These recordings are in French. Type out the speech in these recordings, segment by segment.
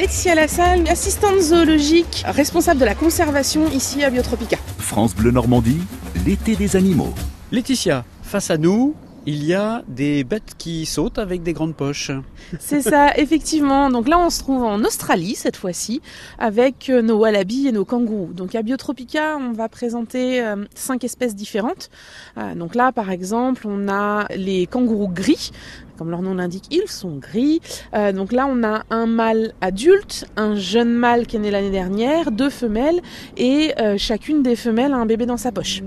Laetitia Lassalle, assistante zoologique, responsable de la conservation ici à Biotropica. France Bleu Normandie, l'été des animaux. Laetitia, face à nous, il y a des bêtes qui sautent avec des grandes poches. C'est ça, effectivement. Donc là, on se trouve en Australie cette fois-ci avec euh, nos wallabies et nos kangourous. Donc à Biotropica, on va présenter euh, cinq espèces différentes. Euh, donc là, par exemple, on a les kangourous gris. Comme leur nom l'indique, ils sont gris. Euh, donc là, on a un mâle adulte, un jeune mâle qui est né l'année dernière, deux femelles, et chacune des femelles a un bébé dans sa poche.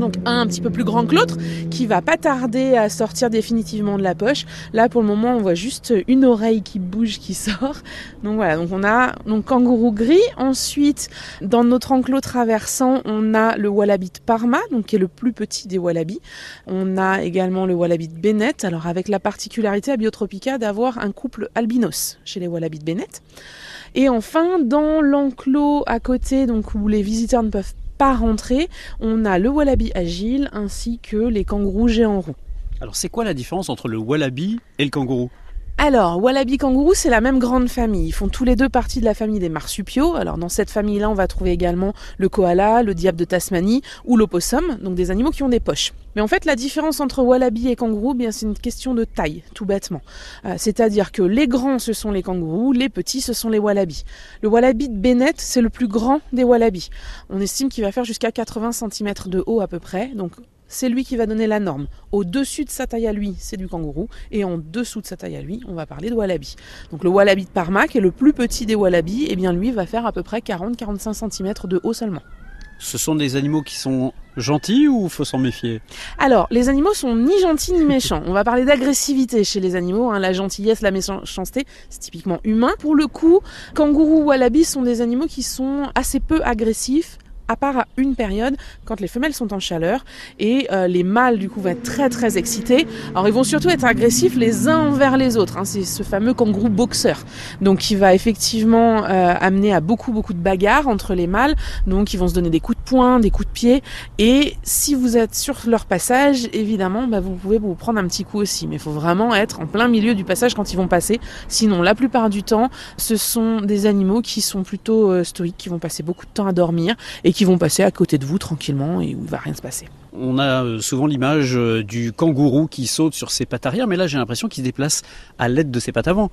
Donc un petit peu plus grand que l'autre, qui va pas tarder à sortir définitivement de la poche. Là, pour le moment, on voit juste une oreille qui bouge, qui sort. Donc voilà, donc on a donc kangourou gris. Ensuite, dans notre enclos traversant, on a le wallaby de Parma, donc qui est le plus petit des wallabies. On a également le wallaby de Bennett, alors avec la particularité à Biotropica d'avoir un couple albinos chez les wallabies de Bennett. Et enfin, dans l'enclos à côté, donc où les visiteurs ne peuvent pas rentrer, on a le wallaby agile ainsi que les kangourous géants roux. Alors c'est quoi la différence entre le wallaby et le kangourou? Alors, wallaby kangourou, c'est la même grande famille. Ils font tous les deux partie de la famille des marsupiaux. Alors, dans cette famille-là, on va trouver également le koala, le diable de Tasmanie ou l'opossum, donc des animaux qui ont des poches. Mais en fait, la différence entre wallaby et kangourou, bien, c'est une question de taille, tout bêtement. Euh, C'est-à-dire que les grands, ce sont les kangourous, les petits, ce sont les wallabies. Le wallaby de Bennett, c'est le plus grand des wallabies. On estime qu'il va faire jusqu'à 80 cm de haut à peu près, donc c'est lui qui va donner la norme. Au-dessus de sa taille à lui, c'est du kangourou, et en dessous de sa taille à lui, on va parler de wallaby. Donc le wallaby de Parma, qui est le plus petit des wallabies, eh bien lui va faire à peu près 40-45 cm de haut seulement. Ce sont des animaux qui sont gentils ou faut s'en méfier? Alors, les animaux sont ni gentils ni méchants. On va parler d'agressivité chez les animaux. hein. La gentillesse, la méchanceté, c'est typiquement humain. Pour le coup, kangourou, wallaby sont des animaux qui sont assez peu agressifs à part à une période quand les femelles sont en chaleur et euh, les mâles du coup vont être très très excités. Alors ils vont surtout être agressifs les uns envers les autres. hein. C'est ce fameux kangourou boxeur. Donc qui va effectivement euh, amener à beaucoup beaucoup de bagarres entre les mâles. Donc ils vont se donner des coups de poing, des coups de pied. Et si vous êtes sur leur passage, évidemment, bah, vous pouvez vous prendre un petit coup aussi. Mais il faut vraiment être en plein milieu du passage quand ils vont passer. Sinon, la plupart du temps, ce sont des animaux qui sont plutôt euh, stoïques, qui vont passer beaucoup de temps à dormir et qui vont passer à côté de vous tranquillement et où il va rien se passer. On a euh, souvent l'image euh, du kangourou qui saute sur ses pattes arrière, mais là j'ai l'impression qu'il se déplace à l'aide de ses pattes avant.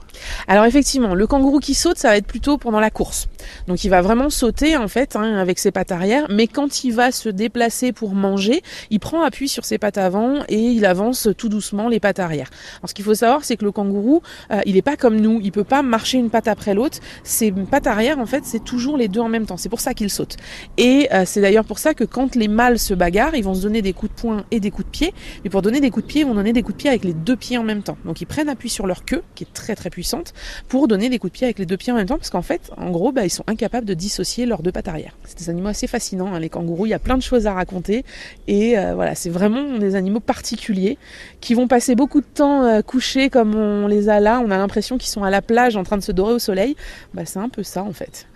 Alors effectivement, le kangourou qui saute, ça va être plutôt pendant la course. Donc il va vraiment sauter en fait hein, avec ses pattes arrière, mais quand il va se déplacer pour manger, il prend appui sur ses pattes avant et il avance tout doucement les pattes arrière. Alors ce qu'il faut savoir, c'est que le kangourou, euh, il n'est pas comme nous, il peut pas marcher une patte après l'autre. Ses pattes arrière, en fait, c'est toujours les deux en même temps. C'est pour ça qu'il saute. Et c'est d'ailleurs pour ça que quand les mâles se bagarrent, ils vont se donner des coups de poing et des coups de pied. Mais pour donner des coups de pied, ils vont donner des coups de pied avec les deux pieds en même temps. Donc ils prennent appui sur leur queue, qui est très très puissante, pour donner des coups de pied avec les deux pieds en même temps, parce qu'en fait, en gros, bah, ils sont incapables de dissocier leurs deux pattes arrière. C'est des animaux assez fascinants, hein, les kangourous. Il y a plein de choses à raconter. Et euh, voilà, c'est vraiment des animaux particuliers qui vont passer beaucoup de temps euh, couchés comme on les a là. On a l'impression qu'ils sont à la plage en train de se dorer au soleil. Bah, c'est un peu ça en fait.